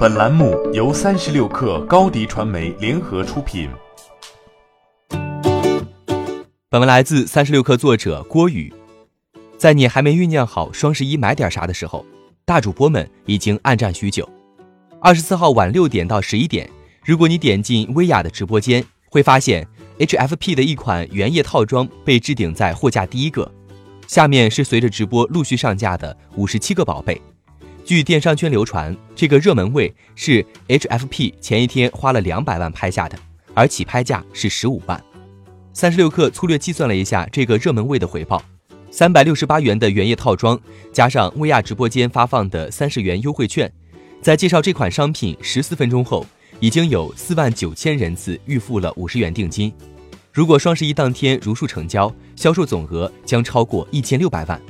本栏目由三十六氪高低传媒联合出品。本文来自三十六氪作者郭宇。在你还没酝酿好双十一买点啥的时候，大主播们已经暗战许久。二十四号晚六点到十一点，如果你点进薇娅的直播间，会发现 HFP 的一款原液套装被置顶在货架第一个。下面是随着直播陆续上架的五十七个宝贝。据电商圈流传，这个热门位是 HFP 前一天花了两百万拍下的，而起拍价是十五万。三十六氪粗略计算了一下这个热门位的回报：三百六十八元的原液套装，加上薇娅直播间发放的三十元优惠券，在介绍这款商品十四分钟后，已经有四万九千人次预付了五十元定金。如果双十一当天如数成交，销售总额将超过一千六百万。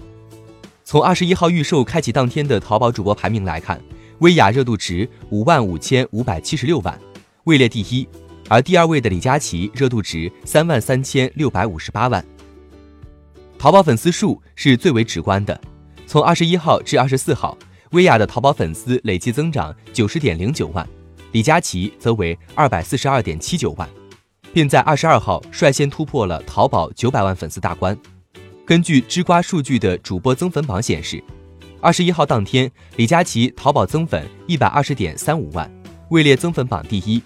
从二十一号预售开启当天的淘宝主播排名来看，薇娅热度值五万五千五百七十六万，位列第一；而第二位的李佳琦热度值三万三千六百五十八万。淘宝粉丝数是最为直观的，从二十一号至二十四号，薇娅的淘宝粉丝累计增长九十点零九万，李佳琦则为二百四十二点七九万。并在二十二号率先突破了淘宝九百万粉丝大关。根据知瓜数据的主播增粉榜显示，二十一号当天，李佳琦淘宝增粉一百二十点三五万，位列增粉榜第一；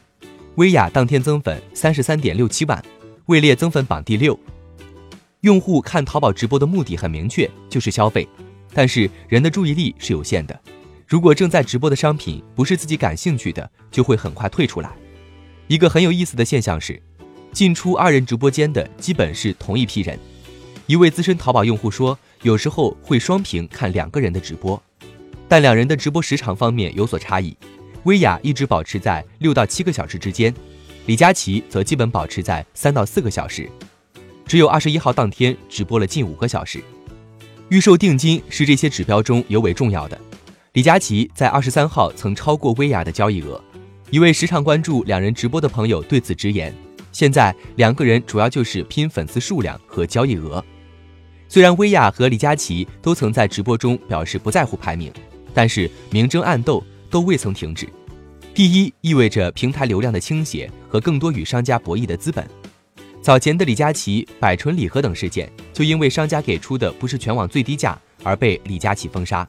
薇娅当天增粉三十三点六七万，位列增粉榜第六。用户看淘宝直播的目的很明确，就是消费，但是人的注意力是有限的，如果正在直播的商品不是自己感兴趣的，就会很快退出来。一个很有意思的现象是。进出二人直播间的基本是同一批人。一位资深淘宝用户说，有时候会双屏看两个人的直播，但两人的直播时长方面有所差异。薇娅一直保持在六到七个小时之间，李佳琦则基本保持在三到四个小时。只有二十一号当天直播了近五个小时。预售定金是这些指标中尤为重要的。李佳琦在二十三号曾超过薇娅的交易额。一位时常关注两人直播的朋友对此直言。现在两个人主要就是拼粉丝数量和交易额。虽然薇娅和李佳琦都曾在直播中表示不在乎排名，但是明争暗斗都未曾停止。第一意味着平台流量的倾斜和更多与商家博弈的资本。早前的李佳琦百纯礼盒等事件，就因为商家给出的不是全网最低价而被李佳琦封杀。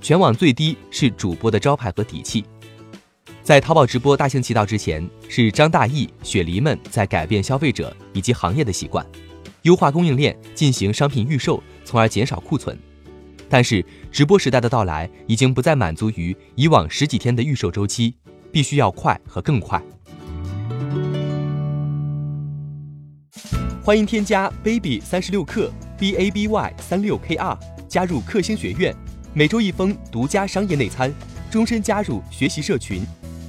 全网最低是主播的招牌和底气。在淘宝直播大行其道之前，是张大奕、雪梨们在改变消费者以及行业的习惯，优化供应链，进行商品预售，从而减少库存。但是，直播时代的到来已经不再满足于以往十几天的预售周期，必须要快和更快。欢迎添加 baby 三十六克 b a b y 三六 k r 加入克星学院，每周一封独家商业内参，终身加入学习社群。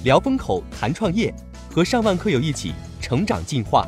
聊风口，谈创业，和上万课友一起成长进化。